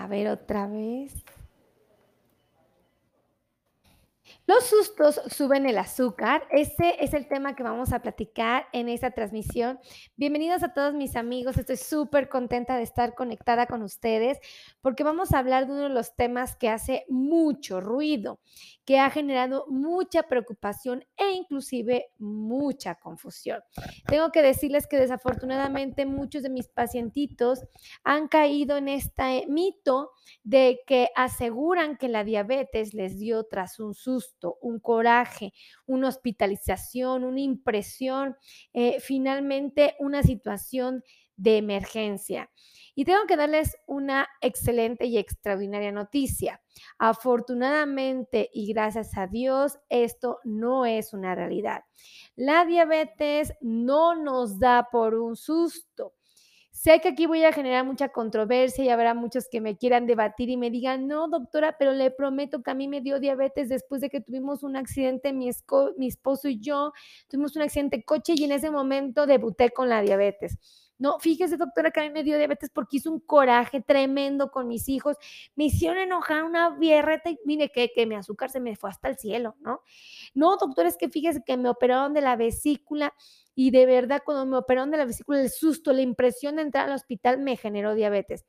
A ver otra vez. Los sustos suben el azúcar. Ese es el tema que vamos a platicar en esta transmisión. Bienvenidos a todos mis amigos. Estoy súper contenta de estar conectada con ustedes porque vamos a hablar de uno de los temas que hace mucho ruido, que ha generado mucha preocupación e inclusive mucha confusión. Tengo que decirles que desafortunadamente muchos de mis pacientitos han caído en este mito de que aseguran que la diabetes les dio tras un susto un coraje, una hospitalización, una impresión, eh, finalmente una situación de emergencia. Y tengo que darles una excelente y extraordinaria noticia. Afortunadamente y gracias a Dios, esto no es una realidad. La diabetes no nos da por un susto. Sé que aquí voy a generar mucha controversia y habrá muchos que me quieran debatir y me digan, no, doctora, pero le prometo que a mí me dio diabetes después de que tuvimos un accidente, mi, mi esposo y yo tuvimos un accidente de coche y en ese momento debuté con la diabetes. No, fíjese, doctora, que a mí me dio diabetes porque hice un coraje tremendo con mis hijos. Me hicieron enojar una bierreta y mire que, que mi azúcar se me fue hasta el cielo, ¿no? No, doctora, es que fíjese que me operaron de la vesícula y de verdad cuando me operaron de la vesícula, el susto, la impresión de entrar al hospital me generó diabetes.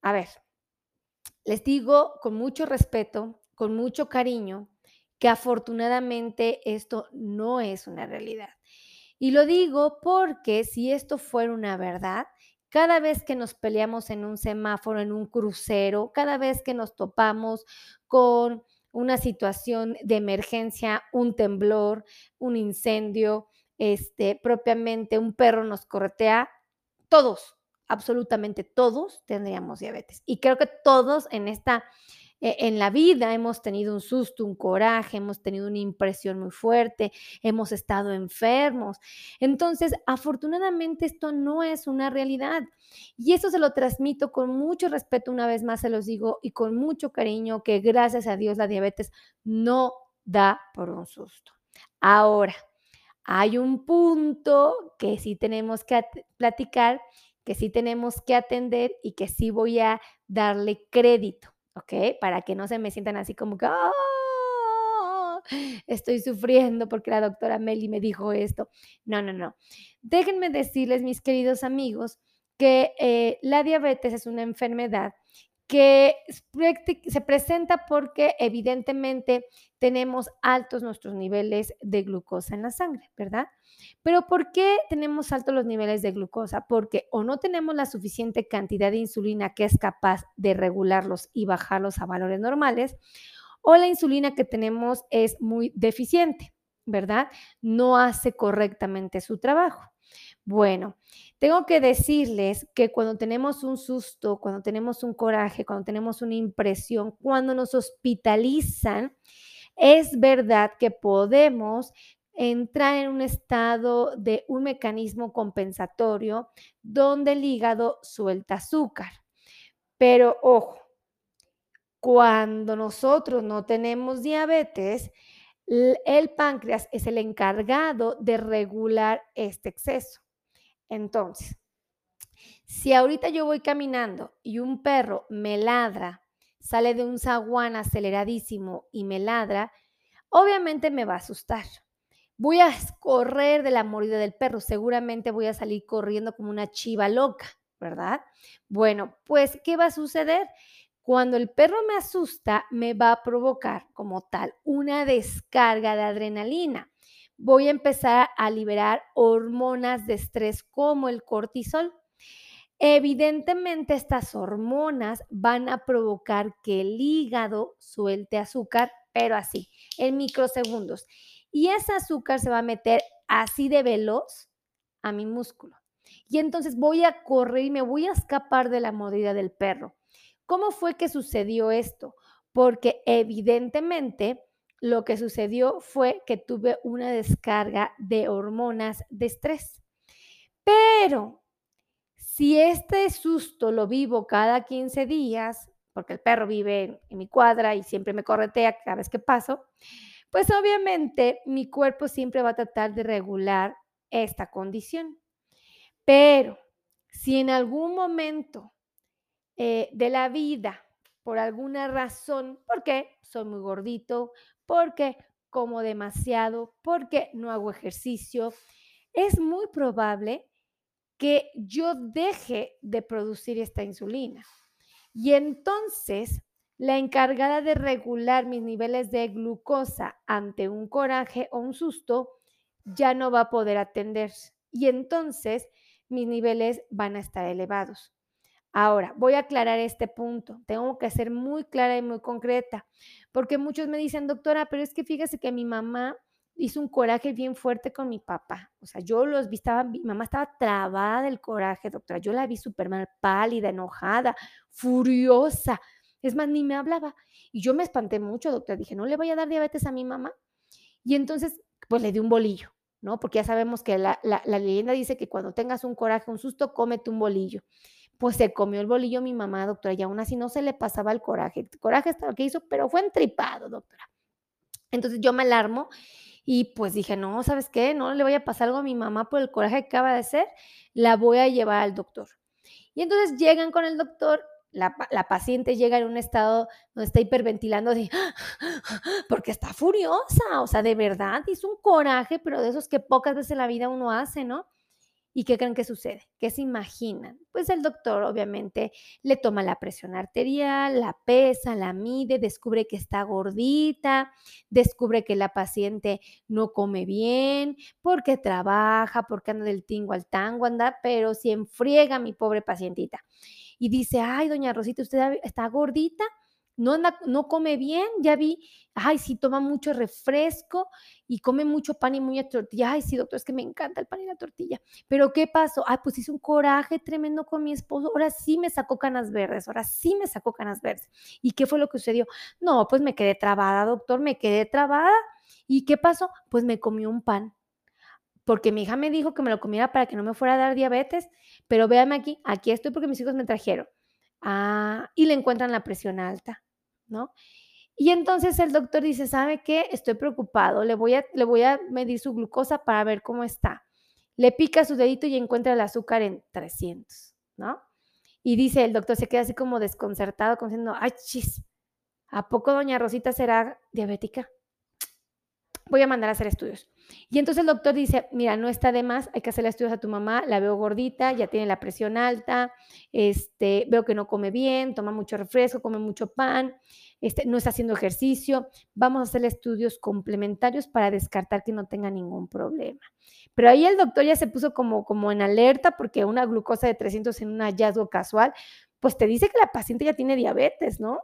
A ver, les digo con mucho respeto, con mucho cariño, que afortunadamente esto no es una realidad. Y lo digo porque si esto fuera una verdad, cada vez que nos peleamos en un semáforo, en un crucero, cada vez que nos topamos con una situación de emergencia, un temblor, un incendio, este, propiamente un perro nos corretea, todos, absolutamente todos tendríamos diabetes. Y creo que todos en esta, eh, en la vida hemos tenido un susto, un coraje, hemos tenido una impresión muy fuerte, hemos estado enfermos. Entonces, afortunadamente esto no es una realidad. Y eso se lo transmito con mucho respeto, una vez más se los digo, y con mucho cariño, que gracias a Dios la diabetes no da por un susto. Ahora, hay un punto que sí tenemos que platicar, que sí tenemos que atender y que sí voy a darle crédito, ¿ok? Para que no se me sientan así como que, ¡Ah! estoy sufriendo porque la doctora Meli me dijo esto. No, no, no. Déjenme decirles, mis queridos amigos, que eh, la diabetes es una enfermedad que se presenta porque evidentemente tenemos altos nuestros niveles de glucosa en la sangre, ¿verdad? Pero ¿por qué tenemos altos los niveles de glucosa? Porque o no tenemos la suficiente cantidad de insulina que es capaz de regularlos y bajarlos a valores normales, o la insulina que tenemos es muy deficiente, ¿verdad? No hace correctamente su trabajo. Bueno, tengo que decirles que cuando tenemos un susto, cuando tenemos un coraje, cuando tenemos una impresión, cuando nos hospitalizan, es verdad que podemos entrar en un estado de un mecanismo compensatorio donde el hígado suelta azúcar. Pero ojo, cuando nosotros no tenemos diabetes, el páncreas es el encargado de regular este exceso. Entonces, si ahorita yo voy caminando y un perro me ladra, sale de un zaguán aceleradísimo y me ladra, obviamente me va a asustar. Voy a correr de la mordida del perro, seguramente voy a salir corriendo como una chiva loca, ¿verdad? Bueno, pues, ¿qué va a suceder? Cuando el perro me asusta, me va a provocar como tal una descarga de adrenalina voy a empezar a liberar hormonas de estrés como el cortisol. Evidentemente estas hormonas van a provocar que el hígado suelte azúcar, pero así, en microsegundos. Y ese azúcar se va a meter así de veloz a mi músculo. Y entonces voy a correr y me voy a escapar de la mordida del perro. ¿Cómo fue que sucedió esto? Porque evidentemente lo que sucedió fue que tuve una descarga de hormonas de estrés. Pero si este susto lo vivo cada 15 días, porque el perro vive en mi cuadra y siempre me corretea cada vez que paso, pues obviamente mi cuerpo siempre va a tratar de regular esta condición. Pero si en algún momento eh, de la vida por alguna razón, porque soy muy gordito, porque como demasiado, porque no hago ejercicio, es muy probable que yo deje de producir esta insulina. Y entonces, la encargada de regular mis niveles de glucosa ante un coraje o un susto ya no va a poder atenderse. Y entonces mis niveles van a estar elevados. Ahora, voy a aclarar este punto. Tengo que ser muy clara y muy concreta, porque muchos me dicen, doctora, pero es que fíjese que mi mamá hizo un coraje bien fuerte con mi papá. O sea, yo los vi, estaba, mi mamá estaba trabada del coraje, doctora. Yo la vi súper mal, pálida, enojada, furiosa. Es más, ni me hablaba. Y yo me espanté mucho, doctora. Dije, no le voy a dar diabetes a mi mamá. Y entonces, pues le di un bolillo, ¿no? Porque ya sabemos que la, la leyenda dice que cuando tengas un coraje, un susto, cómete un bolillo pues se comió el bolillo mi mamá, doctora, y aún así no se le pasaba el coraje. El coraje está lo que hizo, pero fue entripado, doctora. Entonces yo me alarmo y pues dije, no, ¿sabes qué? No le voy a pasar algo a mi mamá por el coraje que acaba de hacer, la voy a llevar al doctor. Y entonces llegan con el doctor, la, paciente llega en un estado donde está hiperventilando, así, porque está furiosa, o sea, de verdad, hizo un coraje, pero de esos que pocas veces en la vida uno hace, ¿no? ¿Y qué creen que sucede? ¿Qué se imaginan? Pues el doctor obviamente le toma la presión arterial, la pesa, la mide, descubre que está gordita, descubre que la paciente no come bien, porque trabaja, porque anda del tingo al tango, anda, pero si enfriega mi pobre pacientita. Y dice, ay, doña Rosita, ¿usted está gordita? No, no come bien, ya vi, ay, sí, toma mucho refresco y come mucho pan y mucha tortilla. Ay, sí, doctor, es que me encanta el pan y la tortilla. Pero ¿qué pasó? Ay, pues hice un coraje tremendo con mi esposo. Ahora sí me sacó canas verdes, ahora sí me sacó canas verdes. ¿Y qué fue lo que sucedió? No, pues me quedé trabada, doctor, me quedé trabada. ¿Y qué pasó? Pues me comí un pan. Porque mi hija me dijo que me lo comiera para que no me fuera a dar diabetes. Pero véame aquí, aquí estoy porque mis hijos me trajeron. Ah, y le encuentran la presión alta. ¿No? Y entonces el doctor dice, ¿sabe qué? Estoy preocupado, le voy, a, le voy a medir su glucosa para ver cómo está. Le pica su dedito y encuentra el azúcar en 300, ¿no? Y dice, el doctor se queda así como desconcertado, como diciendo, ay, chis, ¿a poco doña Rosita será diabética? Voy a mandar a hacer estudios. Y entonces el doctor dice, mira, no está de más, hay que hacerle estudios a tu mamá, la veo gordita, ya tiene la presión alta, este, veo que no come bien, toma mucho refresco, come mucho pan, este, no está haciendo ejercicio, vamos a hacerle estudios complementarios para descartar que no tenga ningún problema. Pero ahí el doctor ya se puso como, como en alerta porque una glucosa de 300 en un hallazgo casual, pues te dice que la paciente ya tiene diabetes, ¿no?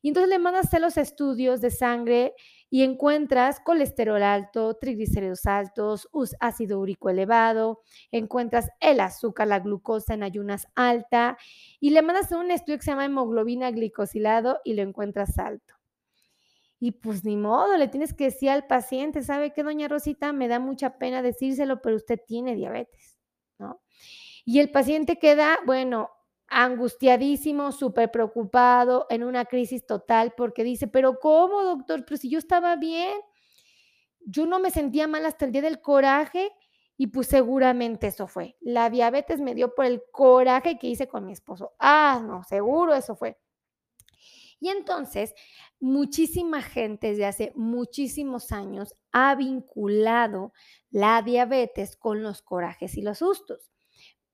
Y entonces le mandas a hacer los estudios de sangre y encuentras colesterol alto, triglicéridos altos, ácido úrico elevado, encuentras el azúcar, la glucosa en ayunas alta y le mandas a un estudio que se llama hemoglobina glicosilado y lo encuentras alto. Y pues ni modo, le tienes que decir al paciente, ¿sabe qué, doña Rosita? Me da mucha pena decírselo, pero usted tiene diabetes, ¿no? Y el paciente queda, bueno, angustiadísimo, súper preocupado, en una crisis total, porque dice, pero ¿cómo, doctor? Pero si yo estaba bien, yo no me sentía mal hasta el día del coraje y pues seguramente eso fue. La diabetes me dio por el coraje que hice con mi esposo. Ah, no, seguro eso fue. Y entonces, muchísima gente desde hace muchísimos años ha vinculado la diabetes con los corajes y los sustos.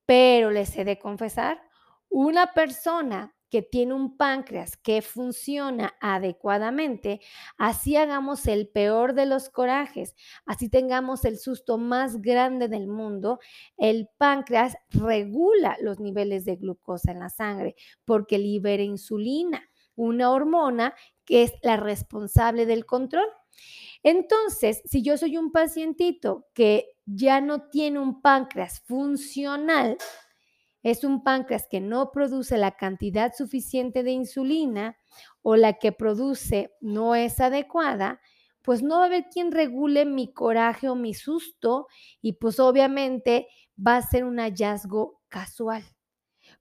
Pero les he de confesar, una persona que tiene un páncreas que funciona adecuadamente, así hagamos el peor de los corajes, así tengamos el susto más grande del mundo, el páncreas regula los niveles de glucosa en la sangre porque libera insulina, una hormona que es la responsable del control. Entonces, si yo soy un pacientito que ya no tiene un páncreas funcional, es un páncreas que no produce la cantidad suficiente de insulina o la que produce no es adecuada, pues no va a haber quien regule mi coraje o mi susto y pues obviamente va a ser un hallazgo casual.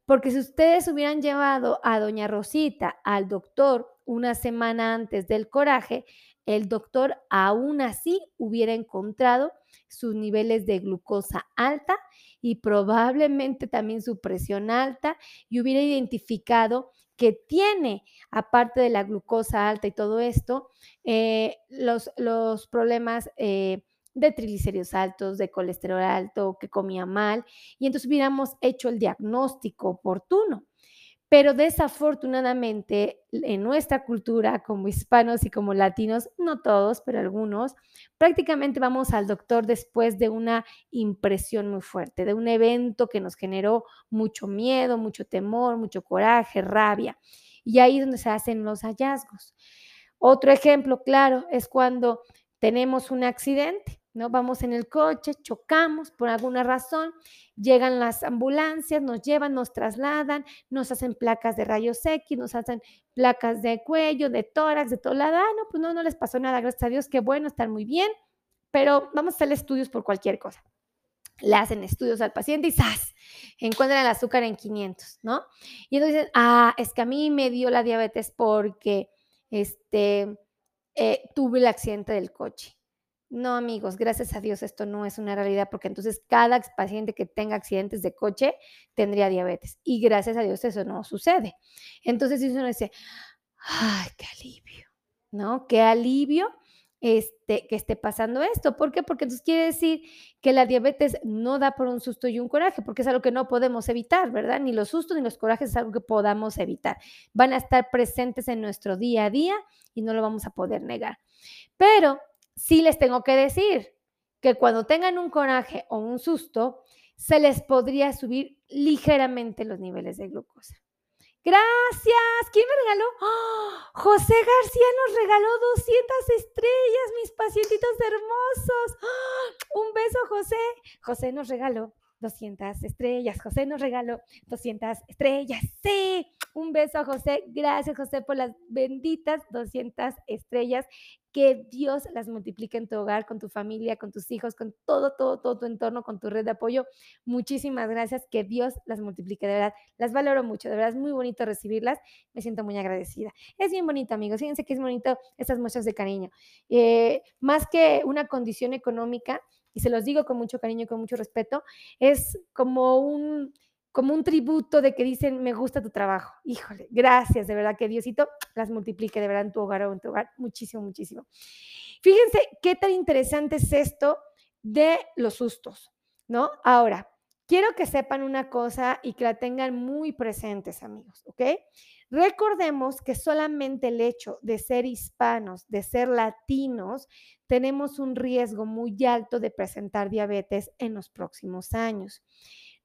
Porque si ustedes hubieran llevado a doña Rosita al doctor una semana antes del coraje, el doctor aún así hubiera encontrado sus niveles de glucosa alta y probablemente también su presión alta y hubiera identificado que tiene, aparte de la glucosa alta y todo esto, eh, los, los, problemas eh, de triglicéridos altos, de colesterol alto, que comía mal, y entonces hubiéramos hecho el diagnóstico oportuno. Pero desafortunadamente en nuestra cultura como hispanos y como latinos, no todos, pero algunos, prácticamente vamos al doctor después de una impresión muy fuerte, de un evento que nos generó mucho miedo, mucho temor, mucho coraje, rabia. Y ahí es donde se hacen los hallazgos. Otro ejemplo claro es cuando tenemos un accidente ¿no? Vamos en el coche, chocamos por alguna razón, llegan las ambulancias, nos llevan, nos trasladan, nos hacen placas de rayos X, nos hacen placas de cuello, de tórax, de todo lado. Ah, no, pues no, no les pasó nada, gracias a Dios, qué bueno, están muy bien, pero vamos a hacer estudios por cualquier cosa. Le hacen estudios al paciente y ¡zas! Encuentran el azúcar en 500, ¿no? Y entonces dicen, ah, es que a mí me dio la diabetes porque este, eh, tuve el accidente del coche no, amigos, gracias a Dios esto no es una realidad porque entonces cada paciente que tenga accidentes de coche tendría diabetes y gracias a Dios eso no sucede. Entonces uno dice, ay, qué alivio, ¿no? Qué alivio este, que esté pasando esto. ¿Por qué? Porque entonces quiere decir que la diabetes no da por un susto y un coraje, porque es algo que no podemos evitar, ¿verdad? Ni los sustos ni los corajes es algo que podamos evitar. Van a estar presentes en nuestro día a día y no lo vamos a poder negar. Pero sí les tengo que decir que cuando tengan un coraje o un susto, se les podría subir ligeramente los niveles de glucosa. Gracias. ¿Quién me regaló? ¡Ah! José García nos regaló 200 estrellas, mis pacientitos hermosos. ¡Ah! Un beso, José. José nos regaló 200 estrellas. José nos regaló 200 estrellas. Sí, un beso a José. Gracias, José, por las benditas 200 estrellas. Que Dios las multiplique en tu hogar, con tu familia, con tus hijos, con todo, todo, todo tu entorno, con tu red de apoyo. Muchísimas gracias. Que Dios las multiplique, de verdad. Las valoro mucho, de verdad es muy bonito recibirlas. Me siento muy agradecida. Es bien bonito, amigos. Fíjense que es bonito estas muestras de cariño. Eh, más que una condición económica, y se los digo con mucho cariño y con mucho respeto, es como un, como un tributo de que dicen, me gusta tu trabajo. Híjole, gracias, de verdad que Diosito las multiplique de verdad en tu hogar o en tu hogar muchísimo, muchísimo. Fíjense qué tan interesante es esto de los sustos, ¿no? Ahora, quiero que sepan una cosa y que la tengan muy presentes, amigos, ¿ok? Recordemos que solamente el hecho de ser hispanos, de ser latinos, tenemos un riesgo muy alto de presentar diabetes en los próximos años.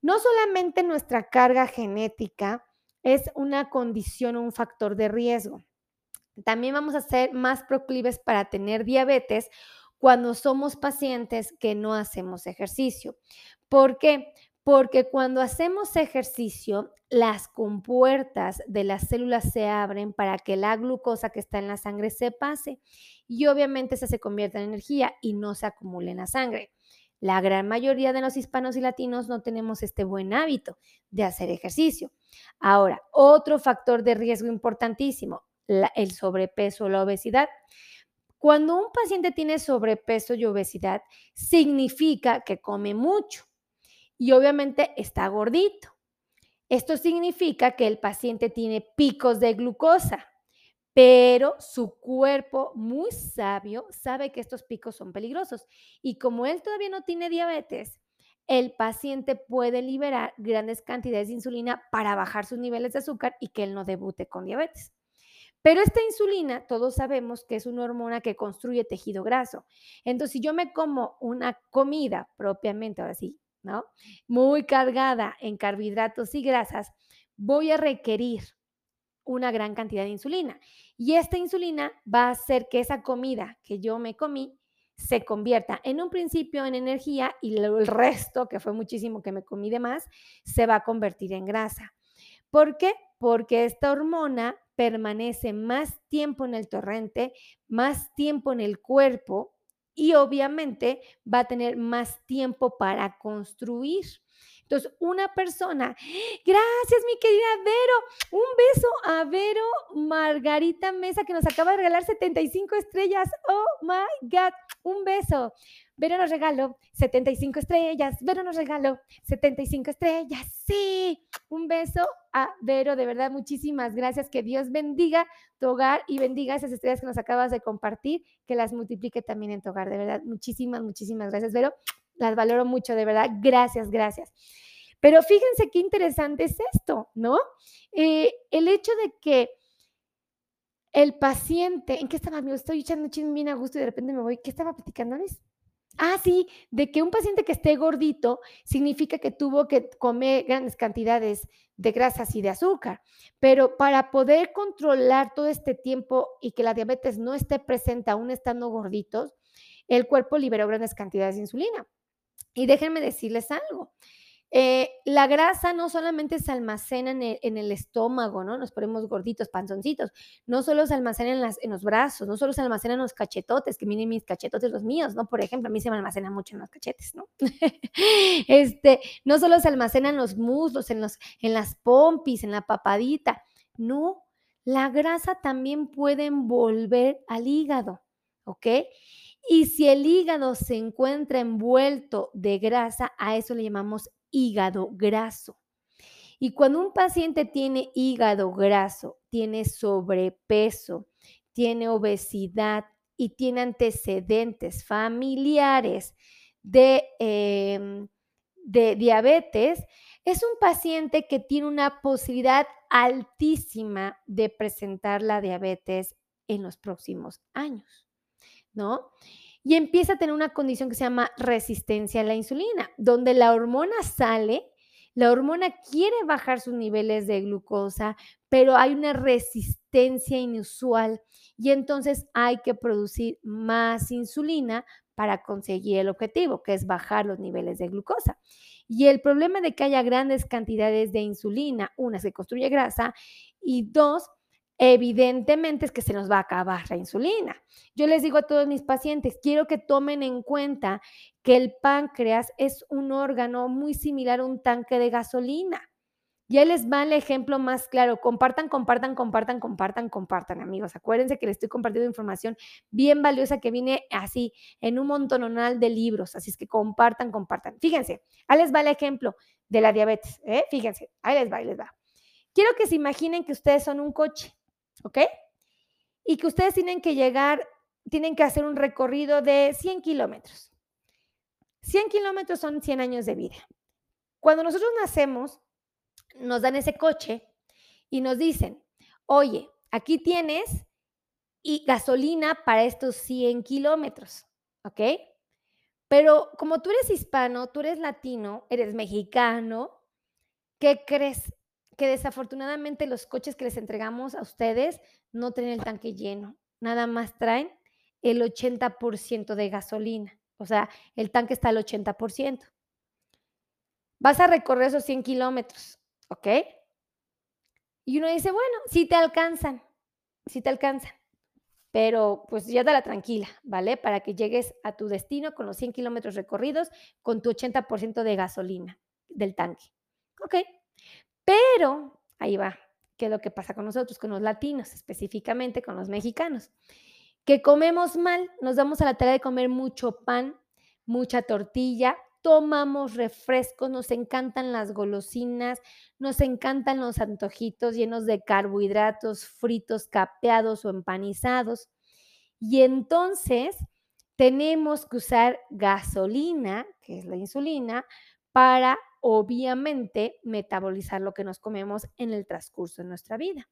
No solamente nuestra carga genética es una condición o un factor de riesgo, también vamos a ser más proclives para tener diabetes cuando somos pacientes que no hacemos ejercicio. ¿Por qué? Porque cuando hacemos ejercicio, las compuertas de las células se abren para que la glucosa que está en la sangre se pase y obviamente esa se convierte en energía y no se acumula en la sangre. La gran mayoría de los hispanos y latinos no tenemos este buen hábito de hacer ejercicio. Ahora, otro factor de riesgo importantísimo, el sobrepeso o la obesidad. Cuando un paciente tiene sobrepeso y obesidad, significa que come mucho y obviamente está gordito. Esto significa que el paciente tiene picos de glucosa, pero su cuerpo muy sabio sabe que estos picos son peligrosos y como él todavía no tiene diabetes, el paciente puede liberar grandes cantidades de insulina para bajar sus niveles de azúcar y que él no debute con diabetes. Pero esta insulina, todos sabemos que es una hormona que construye tejido graso. Entonces, si yo me como una comida propiamente, ahora sí, ¿no? Muy cargada en carbohidratos y grasas, voy a requerir una gran cantidad de insulina. Y esta insulina va a hacer que esa comida que yo me comí se convierta en un principio en energía y el resto, que fue muchísimo que me comí de más, se va a convertir en grasa. ¿Por qué? Porque esta hormona permanece más tiempo en el torrente, más tiempo en el cuerpo y obviamente va a tener más tiempo para construir. Entonces, una persona, gracias mi querida Vero, un beso a Vero Margarita Mesa que nos acaba de regalar 75 estrellas. Oh my God, un beso. Vero nos regaló 75 estrellas, Vero nos regaló 75 estrellas, sí. Un beso a Vero, de verdad, muchísimas gracias. Que Dios bendiga tu hogar y bendiga esas estrellas que nos acabas de compartir, que las multiplique también en tu hogar, de verdad. Muchísimas, muchísimas gracias, Vero. Las valoro mucho, de verdad. Gracias, gracias. Pero fíjense qué interesante es esto, ¿no? Eh, el hecho de que el paciente, ¿en qué estaba? Me estoy echando chisme bien a gusto y de repente me voy. ¿Qué estaba platicándoles? Ah, sí, de que un paciente que esté gordito significa que tuvo que comer grandes cantidades de grasas y de azúcar. Pero para poder controlar todo este tiempo y que la diabetes no esté presente aún estando gorditos, el cuerpo liberó grandes cantidades de insulina. Y déjenme decirles algo. Eh, la grasa no solamente se almacena en el, estómago, ¿no? Nos ponemos gorditos, panzoncitos. No solo se almacena en, las, en, los brazos, no solo se almacena en los cachetotes, que miren mis cachetotes los míos, ¿no? Por ejemplo, a mí se me almacena mucho en los cachetes, ¿no? este, no solo se almacena en los muslos, en, en las pompis, en la papadita. No, la grasa también puede envolver al hígado, ¿ok? Y si el hígado se encuentra envuelto de grasa, a eso le llamamos hígado graso. Y cuando un paciente tiene hígado graso, tiene sobrepeso, tiene obesidad y tiene antecedentes familiares de, em, diabetes, es un paciente que tiene una posibilidad altísima de presentar la diabetes en los próximos años, y empieza a tener una condición que se llama resistencia a la insulina, donde la hormona sale, la hormona quiere bajar sus niveles de glucosa, pero hay una resistencia inusual y entonces hay que producir más insulina para conseguir el objetivo, que es bajar los niveles de glucosa. Y el problema de que haya grandes cantidades de insulina, una, se construye grasa y dos, evidentemente es que se nos va a acabar la insulina. Yo les digo a todos mis pacientes, quiero que tomen en cuenta que el páncreas es un órgano muy similar a un tanque de gasolina. Ya les va el ejemplo más claro. Compartan, compartan, compartan, compartan, compartan, amigos. Acuérdense que les estoy compartiendo información bien valiosa que viene así en un montononal de libros. Así es que compartan, compartan. Fíjense, ahí les va el ejemplo de la diabetes. ¿eh? Fíjense, ahí les va, ahí les va. Quiero que se imaginen que ustedes son un coche ¿ok? Y que ustedes tienen que llegar, tienen que hacer un recorrido de 100 kilómetros. 100 kilómetros son 100 años de vida. Cuando nosotros nacemos, nos dan ese coche y nos dicen, oye, aquí tienes y gasolina para estos 100 kilómetros, ¿ok? Pero como tú eres hispano, tú eres latino, eres mexicano, ¿qué crees? Que desafortunadamente los coches que les entregamos a ustedes no tienen el tanque lleno, nada más traen el 80% de gasolina, o sea, el tanque está al 80%. Vas a recorrer esos 100 kilómetros, ¿ok? Y uno dice, bueno, sí te alcanzan, sí te alcanzan, pero pues ya dala tranquila, ¿vale? Para que llegues a tu destino con los 100 kilómetros recorridos con tu 80% de gasolina del tanque. Ok, pero ahí va, ¿qué es lo que pasa con nosotros, con los latinos, específicamente con los mexicanos? Que comemos mal, nos damos a la tarea de comer mucho pan, mucha tortilla, tomamos refrescos, nos encantan las golosinas, nos encantan los antojitos llenos de carbohidratos fritos, capeados o empanizados. Y entonces tenemos que usar gasolina, que es la insulina, para obviamente metabolizar lo que nos comemos en el transcurso de nuestra vida.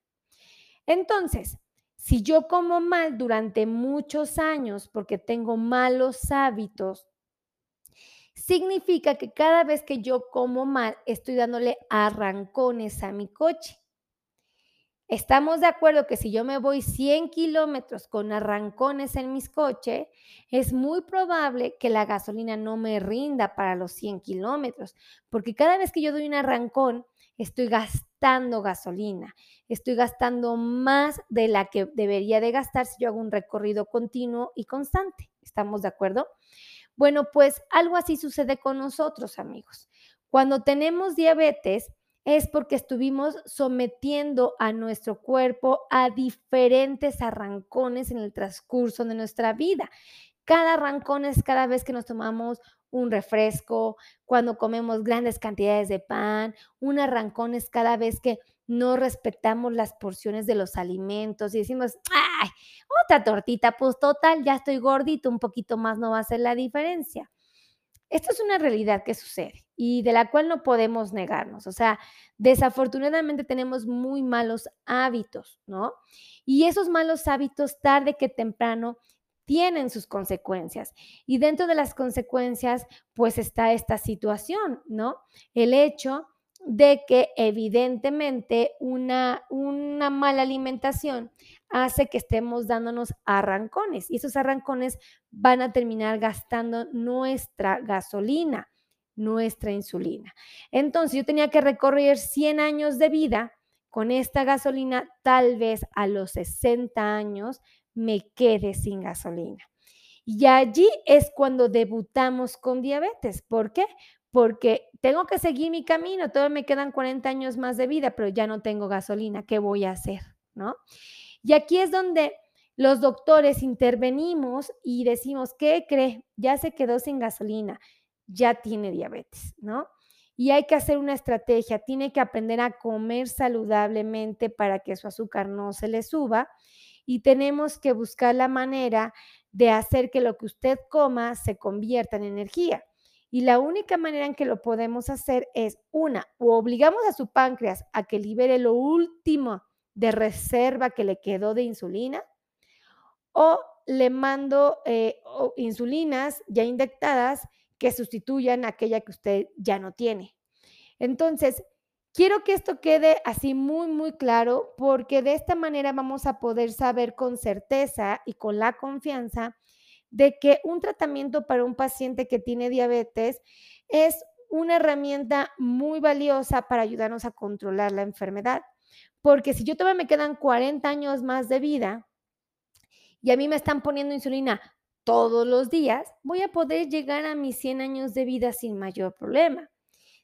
Entonces, si yo como mal durante muchos años porque tengo malos hábitos, significa que cada vez que yo como mal estoy dándole arrancones a mi coche. Estamos de acuerdo que si yo me voy 100 kilómetros con arrancones en mis coches, es muy probable que la gasolina no me rinda para los 100 kilómetros, porque cada vez que yo doy un arrancón, estoy gastando gasolina, estoy gastando más de la que debería de gastar si yo hago un recorrido continuo y constante. ¿Estamos de acuerdo? Bueno, pues algo así sucede con nosotros, amigos. Cuando tenemos diabetes es porque estuvimos sometiendo a nuestro cuerpo a diferentes arrancones en el transcurso de nuestra vida. Cada arrancón es cada vez que nos tomamos un refresco, cuando comemos grandes cantidades de pan, un arrancón es cada vez que no respetamos las porciones de los alimentos y decimos, ¡ay! Otra tortita, pues total, ya estoy gordito, un poquito más no va a hacer la diferencia. Esto es una realidad que sucede y de la cual no podemos negarnos. O sea, desafortunadamente tenemos muy malos hábitos, ¿no? Y esos malos hábitos, tarde que temprano, tienen sus consecuencias. Y dentro de las consecuencias, pues está esta situación, ¿no? El hecho de que evidentemente una, una mala alimentación hace que estemos dándonos arrancones y esos arrancones van a terminar gastando nuestra gasolina, nuestra insulina. Entonces yo tenía que recorrer 100 años de vida con esta gasolina, tal vez a los 60 años me quede sin gasolina. Y allí es cuando debutamos con diabetes. ¿Por qué? Porque tengo que seguir mi camino, todavía me quedan 40 años más de vida, pero ya no tengo gasolina, ¿qué voy a hacer? ¿No? Y aquí es donde los doctores intervenimos y decimos, ¿qué cree? Ya se quedó sin gasolina, ya tiene diabetes, ¿no? Y hay que hacer una estrategia, tiene que aprender a comer saludablemente para que su azúcar no se le suba y tenemos que buscar la manera de hacer que lo que usted coma se convierta en energía. Y la única manera en que lo podemos hacer es, una, o obligamos a su páncreas a que libere lo último de reserva que le quedó de insulina, o le mando eh, insulinas ya inyectadas que sustituyan aquella que usted ya no tiene. Entonces, quiero que esto quede así muy, muy claro porque de esta manera vamos a poder saber con certeza y con la confianza de que un tratamiento para un paciente que tiene diabetes es una herramienta muy valiosa para ayudarnos a controlar la enfermedad. Porque si yo todavía me quedan 40 años más de vida y a mí me están poniendo insulina todos los días, voy a poder llegar a mis 100 años de vida sin mayor problema.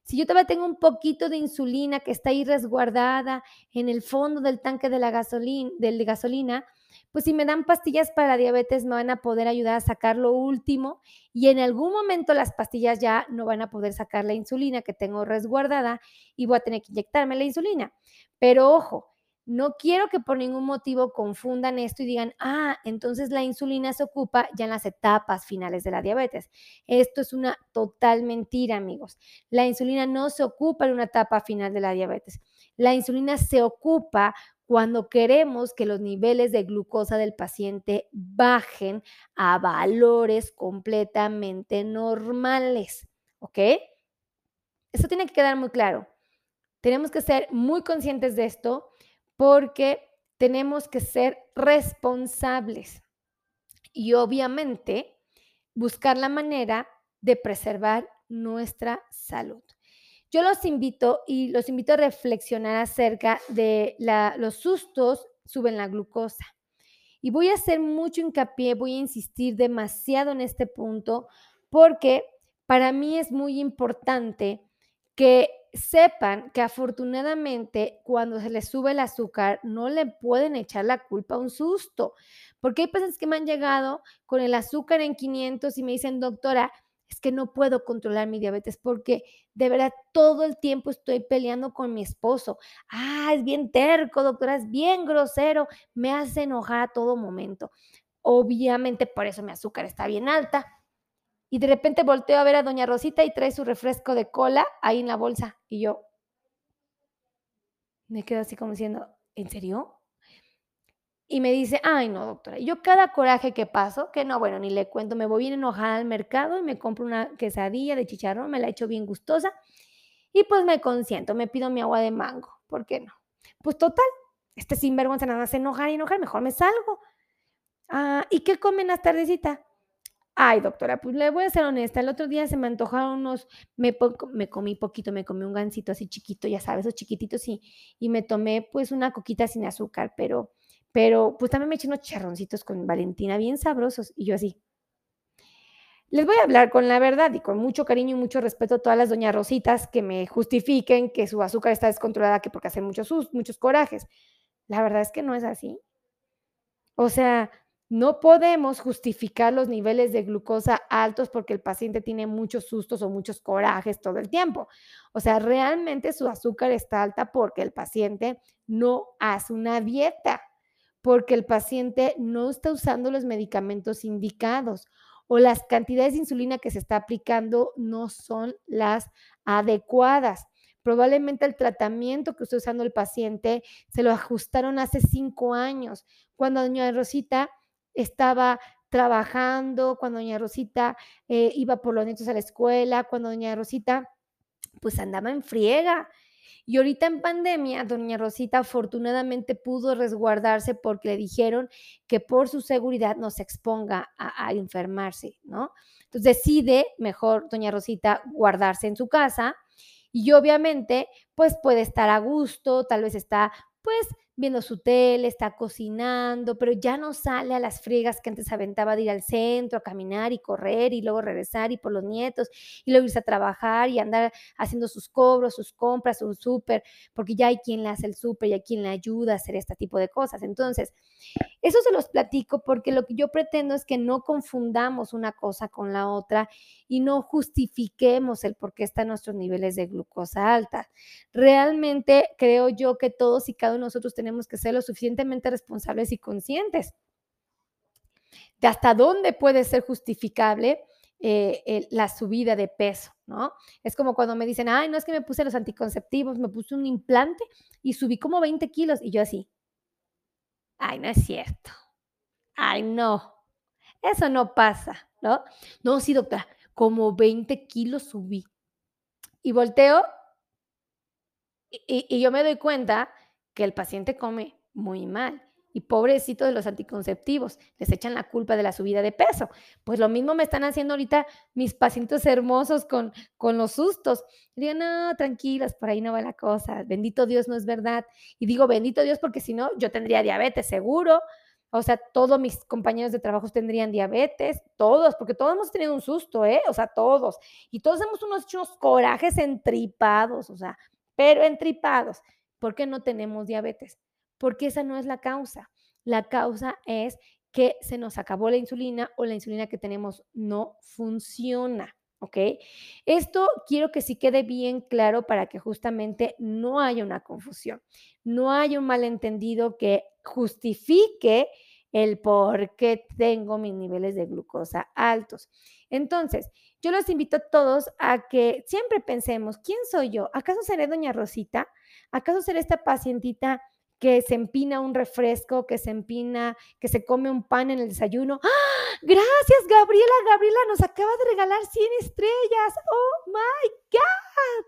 Si yo todavía tengo un poquito de insulina que está ahí resguardada en el fondo del tanque de la gasolina, de gasolina pues si me dan pastillas para diabetes me van a poder ayudar a sacar lo último y en algún momento las pastillas ya no van a poder sacar la insulina que tengo resguardada y voy a tener que inyectarme la insulina. Pero ojo, no quiero que por ningún motivo confundan esto y digan, ah, entonces la insulina se ocupa ya en las etapas finales de la diabetes. Esto es una total mentira, amigos. La insulina no se ocupa en una etapa final de la diabetes. La insulina se ocupa cuando queremos que los niveles de glucosa del paciente bajen a valores completamente normales, ¿ok? Eso tiene que quedar muy claro. Tenemos que ser muy conscientes de esto porque tenemos que ser responsables y obviamente buscar la manera de preservar nuestra salud. Yo los invito y los invito a reflexionar acerca de los sustos suben la glucosa. Y voy a hacer mucho hincapié, voy a insistir demasiado en este punto porque para mí es muy importante que sepan que afortunadamente cuando se les sube el azúcar no le pueden echar la culpa a un susto, porque hay personas que me han llegado con el azúcar en 500 y me dicen, doctora, es que no puedo controlar mi diabetes porque de verdad todo el tiempo estoy peleando con mi esposo. Ah, es bien terco, doctora, es bien grosero, me hace enojar a todo momento. Obviamente por eso mi azúcar está bien alta. Y de repente volteo a ver a doña Rosita y trae su refresco de cola ahí en la bolsa. Y yo me quedo así como diciendo, ¿en serio? y me dice, ay no, doctora, y yo cada coraje que paso, que no, bueno, ni le cuento, me voy bien enojada al mercado y me compro una quesadilla de chicharrón, me la echo bien gustosa y pues me consiento, me pido mi agua de mango, ¿por qué no? Pues total, este sinvergüenza nada más enojar y enojar, mejor me salgo. Ah, ¿y qué comen las tardecita? Ay, doctora, pues le voy a ser honesta. El otro día se me antojaron unos, me, me comí poquito, me comí un gansito así chiquito, ya sabes, esos chiquititos, y, y me tomé pues una coquita sin azúcar, pero pero pues también me eché unos charroncitos con Valentina bien sabrosos y yo así. Les voy a hablar con la verdad y con mucho cariño y mucho respeto a todas las doñas Rositas que me justifiquen que su azúcar está descontrolada que porque hacen muchos, muchos corajes. La verdad es que no es así. O sea, no podemos justificar los niveles de glucosa altos porque el paciente tiene muchos sustos o muchos corajes todo el tiempo. O sea, realmente su azúcar está alta porque el paciente no hace una dieta, porque el paciente no está usando los medicamentos indicados o las cantidades de insulina que se está aplicando no son las adecuadas. Probablemente el tratamiento que está usando el paciente se lo ajustaron hace cinco años, cuando doña Rosita estaba trabajando, cuando doña Rosita eh, iba por los nietos a la escuela, cuando doña Rosita pues andaba en friega. Y ahorita en pandemia, doña Rosita afortunadamente pudo resguardarse porque le dijeron que por su seguridad no se exponga a, a enfermarse, ¿no? Entonces decide mejor doña Rosita guardarse en su casa y obviamente pues puede estar a gusto, tal vez está pues viendo su tele, está cocinando, pero ya no sale a las friegas que antes aventaba de ir al centro, a caminar y correr y luego regresar y por los nietos y luego irse a trabajar y andar haciendo sus cobros, sus compras, su súper, porque ya hay quien le hace el súper y hay quien le ayuda a hacer este tipo de cosas. Entonces, eso se los platico porque lo que yo pretendo es que no confundamos una cosa con la otra y no justifiquemos el por qué están nuestros niveles de glucosa alta. Realmente creo yo que todos y cada uno de nosotros tenemos que ser lo suficientemente responsables y conscientes de hasta dónde puede ser justificable eh, la subida de peso, ¿no? Es como cuando me dicen, ay, no es que me puse los anticonceptivos, me puse un implante y subí como 20 kilos y yo así, ay, no es cierto, ay, no, eso no pasa, ¿no? No, sí, doctora, como 20 kilos subí. Y volteo y, y yo me doy cuenta que el paciente come muy mal. Y pobrecito de los anticonceptivos, les echan la culpa de la subida de peso. Pues lo mismo me están haciendo ahorita mis pacientes hermosos con, con los sustos. Digo, no, tranquilas, por ahí no va la cosa. Bendito Dios, no es verdad. Y digo, bendito Dios, porque si no, yo tendría diabetes seguro. O sea, todos mis compañeros de trabajo tendrían diabetes, todos, porque todos hemos tenido un susto, ¿eh? O sea, todos. Y todos hemos unos, unos corajes entripados, o sea, pero entripados. ¿Por qué no tenemos diabetes? Porque esa no es la causa. La causa es que se nos acabó la insulina o la insulina que tenemos no funciona. ¿Ok? Esto quiero que sí quede bien claro para que justamente no haya una confusión, no haya un malentendido que justifique el por qué tengo mis niveles de glucosa altos. Entonces, yo los invito a todos a que siempre pensemos, ¿quién soy yo? ¿Acaso seré doña Rosita? ¿Acaso será esta pacientita que se empina un refresco, que se empina, que se come un pan en el desayuno? ¡Ah! Gracias, Gabriela. Gabriela nos acaba de regalar 100 estrellas. Oh my God.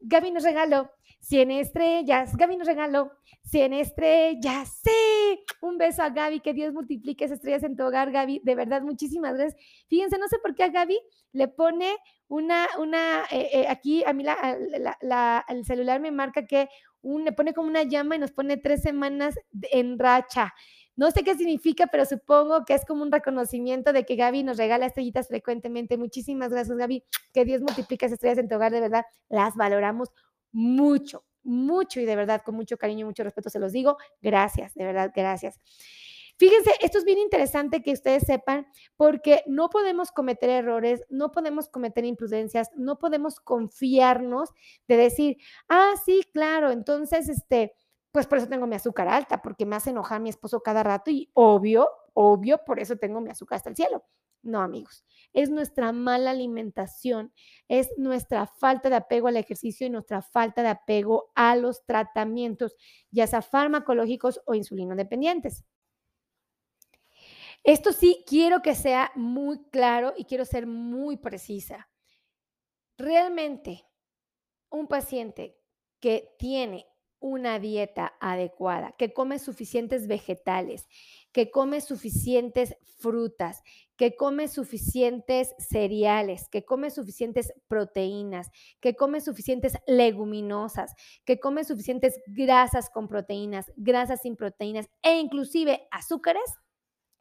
Gaby nos regaló 100 estrellas. Gaby nos regaló 100 estrellas. Sí. Un beso a Gaby. Que Dios multiplique esas estrellas en tu hogar, Gaby. De verdad, muchísimas gracias. Fíjense, no sé por qué a Gaby le pone una, una, eh, eh, aquí a mí la, el celular me marca que un, le pone como una llama y nos pone tres semanas en racha. No sé qué significa, pero supongo que es como un reconocimiento de que Gaby nos regala estrellitas frecuentemente. Muchísimas gracias, Gaby. Que Dios multiplique esas estrellas en tu hogar, de verdad. Las valoramos mucho, mucho y de verdad, con mucho cariño y mucho respeto se los digo. Gracias, de verdad, gracias. Fíjense, esto es bien interesante que ustedes sepan porque no podemos cometer errores, no podemos cometer imprudencias, no podemos confiarnos de decir, ah, sí, claro, entonces, este, pues por eso tengo mi azúcar alta, porque me hace enojar mi esposo cada rato y obvio, obvio, por eso tengo mi azúcar hasta el cielo. No, amigos, es nuestra mala alimentación, es nuestra falta de apego al ejercicio y nuestra falta de apego a los tratamientos, ya sea farmacológicos o insulino dependientes. Esto sí quiero que sea muy claro y quiero ser muy precisa. Realmente, un paciente que tiene una dieta adecuada, que come suficientes vegetales, que come suficientes frutas, que come suficientes cereales, que come suficientes proteínas, que come suficientes leguminosas, que come suficientes grasas con proteínas, grasas sin proteínas e inclusive azúcares,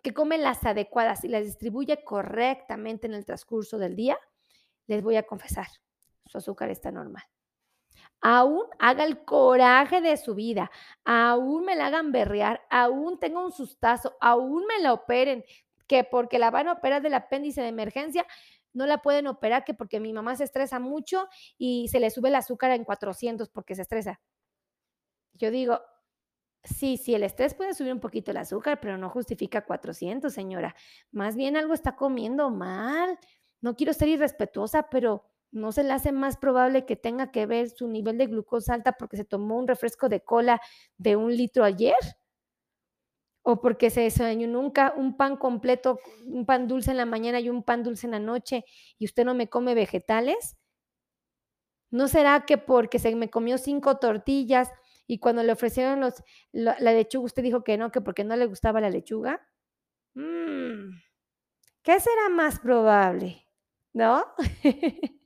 que come las adecuadas y las distribuye correctamente en el transcurso del día, les voy a confesar, su azúcar está normal. Aún haga el coraje de su vida, aún me la hagan berrear, aún tenga un sustazo, aún me la operen, que porque la van a operar del apéndice de emergencia, no la pueden operar, que porque mi mamá se estresa mucho y se le sube el azúcar en 400 porque se estresa. Yo digo, sí, sí, el estrés puede subir un poquito el azúcar, pero no justifica 400, señora. Más bien algo está comiendo mal. No quiero ser irrespetuosa, pero no se le hace más probable que tenga que ver su nivel de glucosa alta porque se tomó un refresco de cola de un litro ayer o porque se desayunó nunca un pan completo, un pan dulce en la mañana y un pan dulce en la noche y usted no me come vegetales. ¿No será que porque se me comió cinco tortillas y cuando le ofrecieron los, la, lechuga usted dijo que no, que porque no le gustaba la lechuga? Mm, ¿Qué será más probable? ¿No?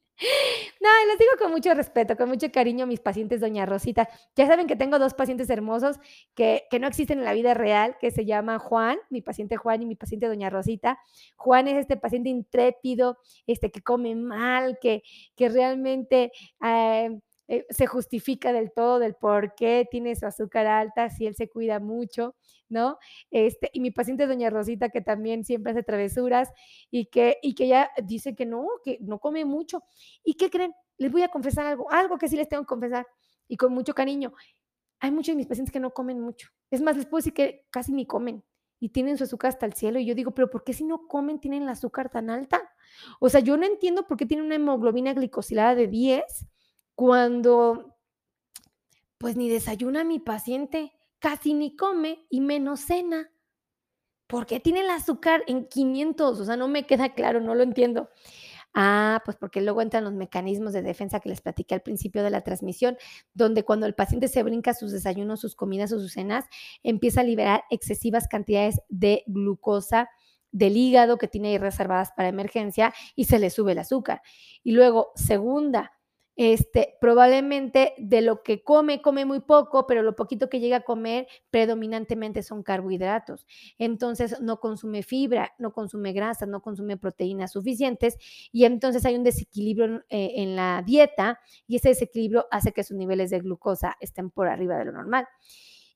No, les digo con mucho respeto, con mucho cariño a mis pacientes, doña Rosita. Ya saben que tengo dos pacientes hermosos que, que, no existen en la vida real, que se llama Juan, mi paciente Juan y mi paciente doña Rosita. Juan es este paciente intrépido, este que come mal, que, que realmente eh, eh, se justifica del todo del por qué tiene su azúcar alta, si él se cuida mucho, ¿no? Este, y mi paciente doña Rosita, que también siempre hace travesuras y que, y que ella dice que no, que no come mucho. ¿Y qué creen? Les voy a confesar algo, algo que sí les tengo que confesar y con mucho cariño. Hay muchos de mis pacientes que no comen mucho. Es más, les puedo decir que casi ni comen y tienen su azúcar hasta el cielo. Y yo digo, pero ¿por qué si no comen tienen el azúcar tan alta? O sea, yo no entiendo por qué tienen una hemoglobina glicosilada de 10 cuando pues ni desayuna mi paciente, casi ni come y menos cena. ¿Por qué tiene el azúcar en 500? O sea, no me queda claro, no lo entiendo. Ah, pues porque luego entran los mecanismos de defensa que les platiqué al principio de la transmisión, donde cuando el paciente se brinca sus desayunos, sus comidas o sus cenas, empieza a liberar excesivas cantidades de glucosa del hígado que tiene ahí reservadas para emergencia y se le sube el azúcar. Y luego, segunda, este, probablemente de lo que come, come muy poco, pero lo poquito que llega a comer predominantemente son carbohidratos. Entonces no consume fibra, no consume grasa, no consume proteínas suficientes y entonces hay un desequilibrio eh, en la dieta y ese desequilibrio hace que sus niveles de glucosa estén por arriba de lo normal.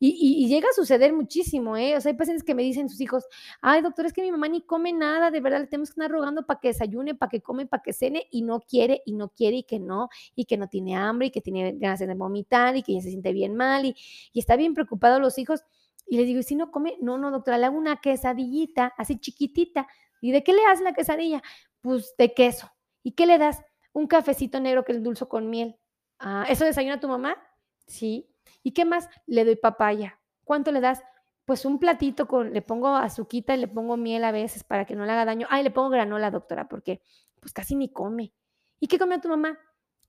Y, llega a suceder muchísimo, ¿eh? O sea, hay pacientes que me dicen sus hijos, ay, doctor, es que mi mamá ni come nada, de verdad, le tenemos que estar rogando para que desayune, para que come, para que cene, y no quiere, y no quiere, y que no, y que no tiene hambre, y que tiene ganas de vomitar, y que ya se siente bien mal, y, y está bien preocupado los hijos. Y les digo, ¿y si no come? No, no, doctora, le hago una quesadillita, así chiquitita. ¿Y de qué le das la quesadilla? Pues de queso. ¿Y qué le das? Un cafecito negro que es dulce con miel. Ah, ¿Eso desayuna tu mamá? Sí. ¿Y qué más? Le doy papaya. ¿Cuánto le das? Pues un platito con, le pongo azuquita y le pongo miel a veces para que no le haga daño. Ay, le pongo granola, doctora, porque pues casi ni come. ¿Y qué comió tu mamá?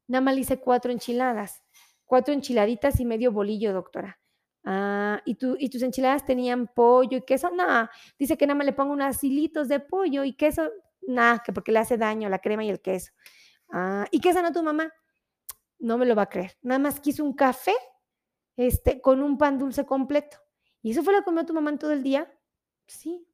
Nada más le hice cuatro enchiladas, cuatro enchiladitas y medio bolillo, doctora. Ah, ¿y, tú, ¿y tus enchiladas tenían pollo y queso? No, dice que nada más le pongo unos hilitos de pollo y queso. Nada, que porque le hace daño la crema y el queso. Ah, ¿y qué sanó tu mamá? No me lo va a creer. Nada más quiso un café este, con un pan dulce completo. ¿Y eso fue lo que comió tu mamá en todo el día? Sí.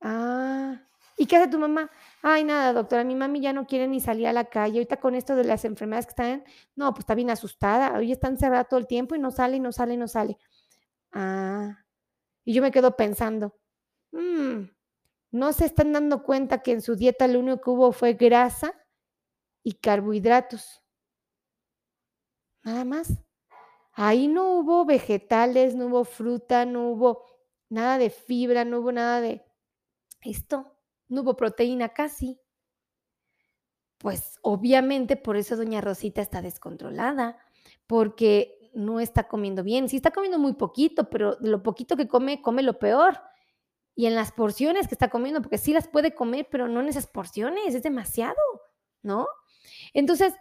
Ah, ¿y qué hace tu mamá? Ay, nada, doctora, mi mami ya no quiere ni salir a la calle. Ahorita con esto de las enfermedades que están, no, pues está bien asustada. Hoy está encerrada todo el tiempo y no sale, y no sale, y no sale. Ah, y yo me quedo pensando, mmm, no se están dando cuenta que en su dieta lo único que hubo fue grasa y carbohidratos. Nada más. Ahí no hubo vegetales, no hubo fruta, no hubo nada de fibra, no hubo nada de esto, no hubo proteína casi. Pues obviamente por eso doña Rosita está descontrolada, porque no está comiendo bien. Sí está comiendo muy poquito, pero lo poquito que come, come lo peor. Y en las porciones que está comiendo, porque sí las puede comer, pero no en esas porciones, es demasiado, ¿no? Entonces,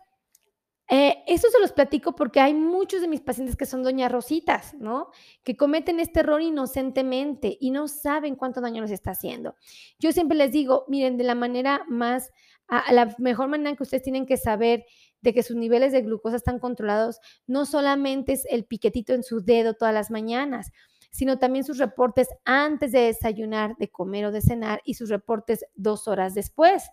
eh, eso se los platico porque hay muchos de mis pacientes que son doña Rositas, ¿no? Que cometen este error inocentemente y no saben cuánto daño les está haciendo. Yo siempre les digo, miren, de la manera más, a, la mejor manera que ustedes tienen que saber de que sus niveles de glucosa están controlados, no solamente es el piquetito en su dedo todas las mañanas, sino también sus reportes antes de desayunar, de comer o de cenar y sus reportes dos horas después.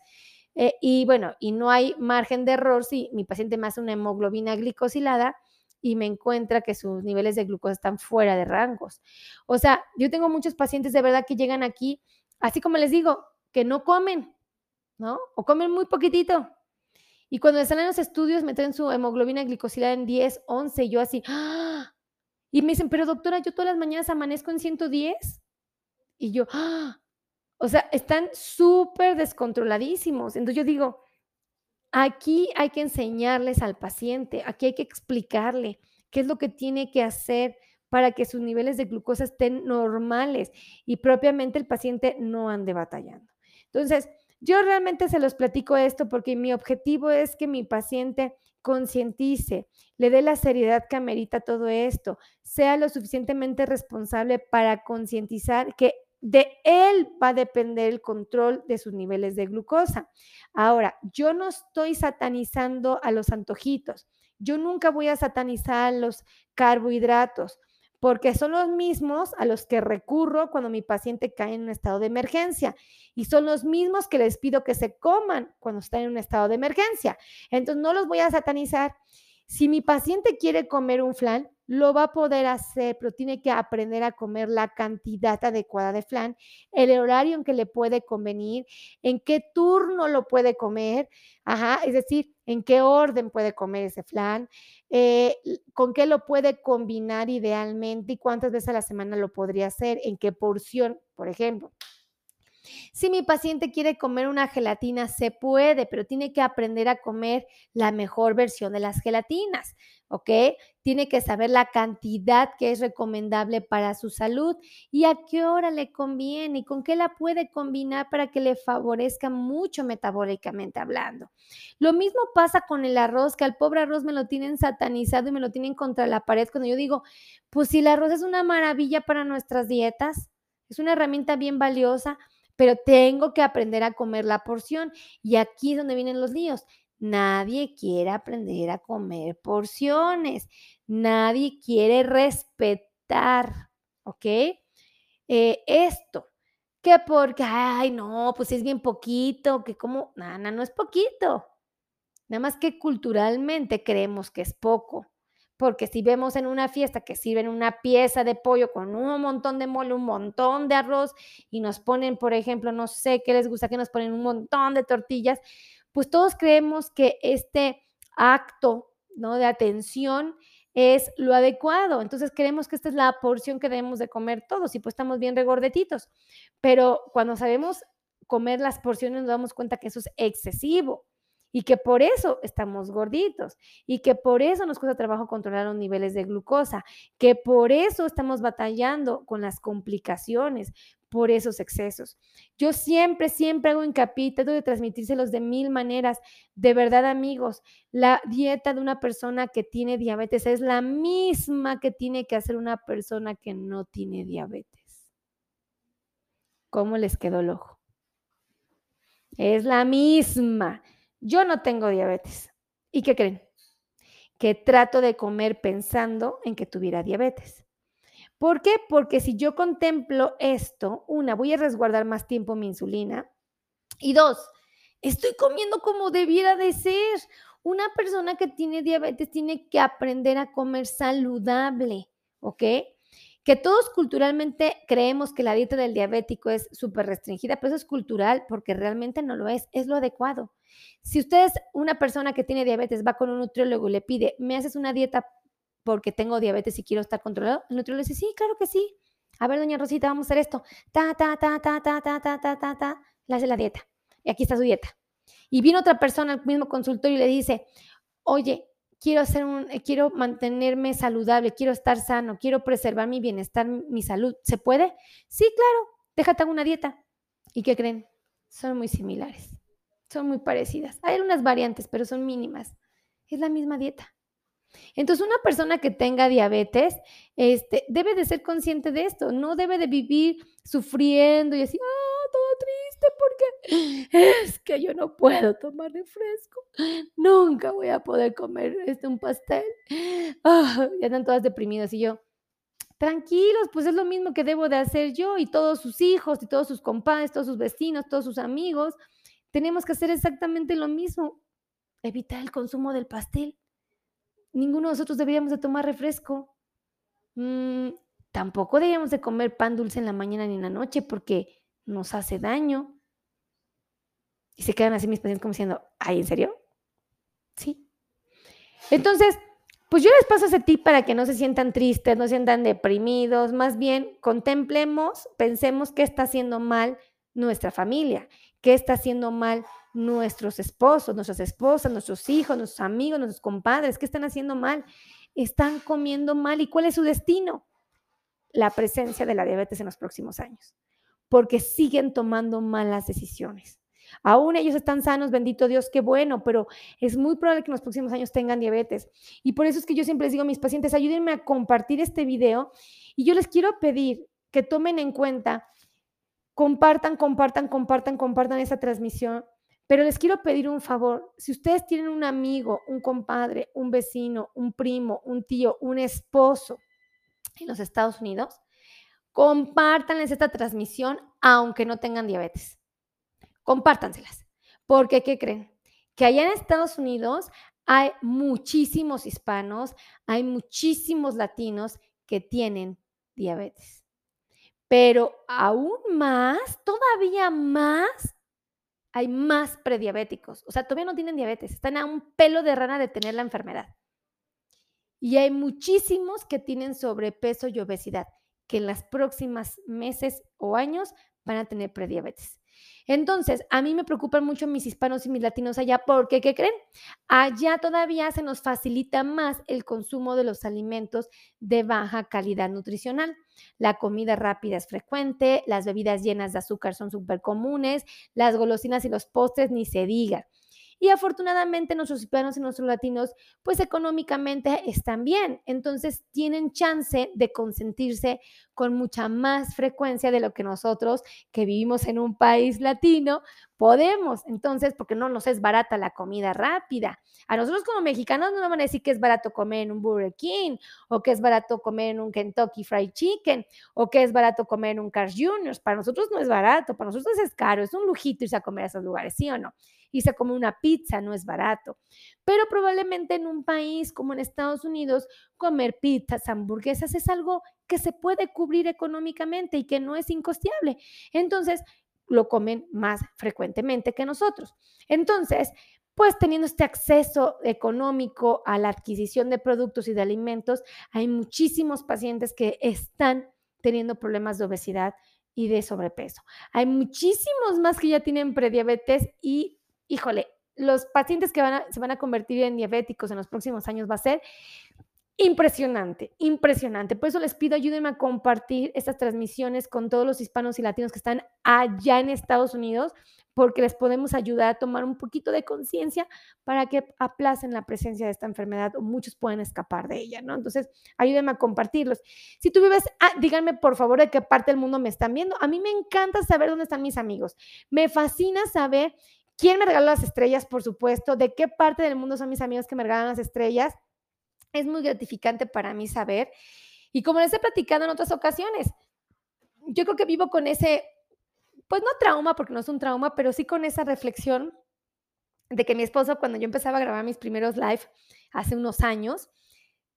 Eh, y bueno, y no hay margen de error si mi paciente me hace una hemoglobina glicosilada y me encuentra que sus niveles de glucosa están fuera de rangos. O sea, yo tengo muchos pacientes de verdad que llegan aquí, así como les digo, que no comen, ¿no? O comen muy poquitito. Y cuando están en los estudios me traen su hemoglobina glicosilada en 10, 11, y yo así, ¡ah! Y me dicen, pero doctora, yo todas las mañanas amanezco en 110. Y yo, ¡ah! O sea, están súper descontroladísimos. Entonces yo digo, aquí hay que enseñarles al paciente, aquí hay que explicarle qué es lo que tiene que hacer para que sus niveles de glucosa estén normales y propiamente el paciente no ande batallando. Entonces, yo realmente se los platico esto porque mi objetivo es que mi paciente concientice, le dé la seriedad que amerita todo esto, sea lo suficientemente responsable para concientizar que de él va a depender el control de sus niveles de glucosa. Ahora, yo no estoy satanizando a los antojitos. Yo nunca voy a satanizar los carbohidratos porque son los mismos a los que recurro cuando mi paciente cae en un estado de emergencia y son los mismos que les pido que se coman cuando está en un estado de emergencia. Entonces, no los voy a satanizar. Si mi paciente quiere comer un flan, lo va a poder hacer, pero tiene que aprender a comer la cantidad adecuada de flan, el horario en que le puede convenir, en qué turno lo puede comer, ajá, es decir, en qué orden puede comer ese flan, eh, con qué lo puede combinar idealmente y cuántas veces a la semana lo podría hacer, en qué porción, por ejemplo. Si mi paciente quiere comer una gelatina, se puede, pero tiene que aprender a comer la mejor versión de las gelatinas, ¿ok? Tiene que saber la cantidad que es recomendable para su salud y a qué hora le conviene y con qué la puede combinar para que le favorezca mucho metabólicamente hablando. Lo mismo pasa con el arroz, que al pobre arroz me lo tienen satanizado y me lo tienen contra la pared cuando yo digo, pues si el arroz es una maravilla para nuestras dietas, es una herramienta bien valiosa, pero tengo que aprender a comer la porción. Y aquí es donde vienen los líos. Nadie quiere aprender a comer porciones. Nadie quiere respetar, ¿ok? Eh, esto, que porque, ay, no, pues es bien poquito, que como, nada, no es poquito. Nada más que culturalmente creemos que es poco porque si vemos en una fiesta que sirven una pieza de pollo con un montón de mole, un montón de arroz y nos ponen, por ejemplo, no sé qué les gusta que nos ponen un montón de tortillas, pues todos creemos que este acto, ¿no? de atención es lo adecuado. Entonces creemos que esta es la porción que debemos de comer todos y pues estamos bien regordetitos. Pero cuando sabemos comer las porciones nos damos cuenta que eso es excesivo y que por eso estamos gorditos y que por eso nos cuesta trabajo controlar los niveles de glucosa, que por eso estamos batallando con las complicaciones, por esos excesos. Yo siempre, siempre hago hincapié, trato de transmitírselos de mil maneras. De verdad, amigos, la dieta de una persona que tiene diabetes es la misma que tiene que hacer una persona que no tiene diabetes. ¿Cómo les quedó el ojo? Es la misma. Yo no tengo diabetes. ¿Y qué creen? Que trato de comer pensando en que tuviera diabetes. ¿Por qué? Porque si yo contemplo esto, una, voy a resguardar más tiempo mi insulina. Y dos, estoy comiendo como debiera de ser. Una persona que tiene diabetes tiene que aprender a comer saludable, ¿ok? Que todos culturalmente creemos que la dieta del diabético es súper restringida, pero eso es cultural porque realmente no lo es, es lo adecuado. Si usted es una persona que tiene diabetes, va con un nutriólogo y le pide, ¿me haces una dieta porque tengo diabetes y quiero estar controlado? El nutriólogo dice, sí, claro que sí. A ver, doña Rosita, vamos a hacer esto. Ta, ta, ta, ta, ta, ta, ta, ta, ta, ta. Le hace la dieta. Y aquí está su dieta. Y viene otra persona al mismo consultorio y le dice, oye, quiero hacer un, quiero mantenerme saludable, quiero estar sano, quiero preservar mi bienestar, mi salud. ¿Se puede? Sí, claro. Déjate una dieta. ¿Y qué creen? Son muy similares son muy parecidas. Hay unas variantes, pero son mínimas. Es la misma dieta. Entonces, una persona que tenga diabetes este, debe de ser consciente de esto, no debe de vivir sufriendo y así, todo porque es que yo no puedo tomar refresco, nunca voy a poder comer este, un pastel. Ah, ya están todas deprimidas y yo, Tranquilos, pues es lo mismo que debo de hacer yo y todos sus hijos y todos sus compadres, todos sus vecinos, todos sus amigos. Tenemos que hacer exactamente lo mismo. Evitar el consumo del pastel. Ninguno de nosotros deberíamos de tomar refresco. Mm, tampoco deberíamos de comer pan dulce en la mañana ni en la noche porque nos hace daño. Y se quedan así mis pacientes como diciendo, ¿ay, en serio? Sí. Entonces, pues yo les paso ese tip para que no se sientan tristes, no se sientan deprimidos, más bien contemplemos, pensemos qué está haciendo mal nuestra familia, qué está haciendo mal nuestros esposos, nuestras esposas, nuestros hijos, nuestros amigos, nuestros compadres, qué están haciendo mal, están comiendo mal y cuál es su destino, la presencia de la diabetes en los próximos años, porque siguen tomando malas decisiones. Aún ellos están sanos, bendito Dios, qué bueno, pero es muy probable que en los próximos años tengan diabetes. Y por eso es que yo siempre les digo a mis pacientes, ayúdenme a compartir este video y yo les quiero pedir que tomen en cuenta, compartan, compartan, compartan, compartan esta transmisión. Pero les quiero pedir un favor, si ustedes tienen un amigo, un compadre, un vecino, un primo, un tío, un esposo en los Estados Unidos, compártanles esta transmisión aunque no tengan diabetes compártanselas. Porque, ¿qué creen? Que allá en Estados Unidos hay muchísimos hispanos, hay muchísimos latinos que tienen diabetes. Pero aún más, todavía más, hay más prediabéticos. O sea, todavía no tienen diabetes, están a un pelo de rana de tener la enfermedad. Y hay muchísimos que tienen sobrepeso y obesidad, que en las próximas meses o años van a tener prediabetes. Entonces, a mí me preocupan mucho mis hispanos y mis latinos allá porque, ¿qué creen? Allá todavía se nos facilita más el consumo de los alimentos de baja calidad nutricional. La comida rápida es frecuente, las bebidas llenas de azúcar son súper comunes, las golosinas y los postres ni se digan. Y afortunadamente nuestros hispanos y nuestros latinos, pues económicamente están bien. Entonces tienen chance de consentirse con mucha más frecuencia de lo que nosotros que vivimos en un país latino podemos. Entonces, porque no nos es barata la comida rápida. A nosotros como mexicanos no nos van a decir que es barato comer en un Burger King o que es barato comer en un Kentucky Fried Chicken o que es barato comer en un Cars Juniors. Para nosotros no es barato, para nosotros es caro, es un lujito irse a comer a esos lugares, ¿sí o no? Y se come una pizza, no es barato. Pero probablemente en un país como en Estados Unidos, comer pizzas, hamburguesas es algo que se puede cubrir económicamente y que no es incosteable. Entonces, lo comen más frecuentemente que nosotros. Entonces, pues teniendo este acceso económico a la adquisición de productos y de alimentos, hay muchísimos pacientes que están teniendo problemas de obesidad y de sobrepeso. Hay muchísimos más que ya tienen prediabetes y híjole, los pacientes que se van a convertir en diabéticos en los próximos años va a ser impresionante, impresionante. Por eso les pido ayúdenme a compartir estas transmisiones con todos los hispanos y latinos que están allá en Estados Unidos, porque les podemos ayudar a tomar un poquito de conciencia para que aplacen la presencia de esta enfermedad o muchos pueden escapar de ella, ¿no? Entonces, ayúdenme a compartirlos. Si tú vives, ah, díganme por favor de qué parte del mundo me están viendo. A mí me encanta saber dónde están mis amigos. Me fascina saber ¿Quién me regaló las estrellas? Por supuesto. ¿De qué parte del mundo son mis amigos que me regalan las estrellas? Es muy gratificante para mí saber. Y como les he platicado en otras ocasiones, yo creo que vivo con ese, pues no trauma, porque no es un trauma, pero sí con esa reflexión de que mi esposo, cuando yo empezaba a grabar mis primeros live hace unos años,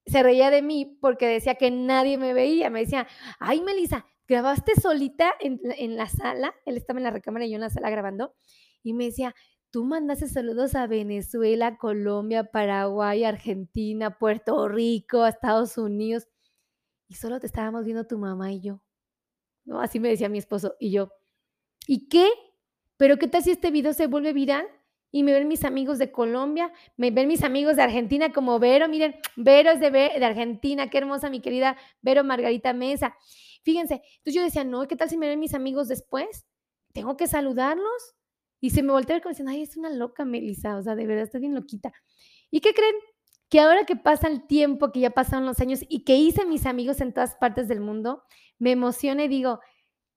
se reía de mí porque decía que nadie me veía. Me decía, ay, Melissa, ¿grabaste solita en, en la sala? Él estaba en la recámara y yo en la sala grabando y me decía, tú mandaste saludos a Venezuela, Colombia, Paraguay, Argentina, Puerto Rico, Estados Unidos, y solo te estábamos viendo tu mamá y yo. ¿No? Así me decía mi esposo y yo. ¿Y qué? ¿Pero qué tal si este video se vuelve viral? Y me ven mis amigos de Colombia, me ven mis amigos de Argentina como Vero, miren, Vero es de, de Argentina, qué hermosa mi querida Vero Margarita Mesa. Fíjense, entonces yo decía, no, ¿qué tal si me ven mis amigos después? Tengo que saludarlos. Y se me voltea como diciendo, ay, es una loca Melissa, o sea, de verdad, está bien loquita. ¿Y qué creen? Que ahora que pasa el tiempo, que ya pasaron los años y que hice mis amigos en todas partes del mundo, me emociona y digo,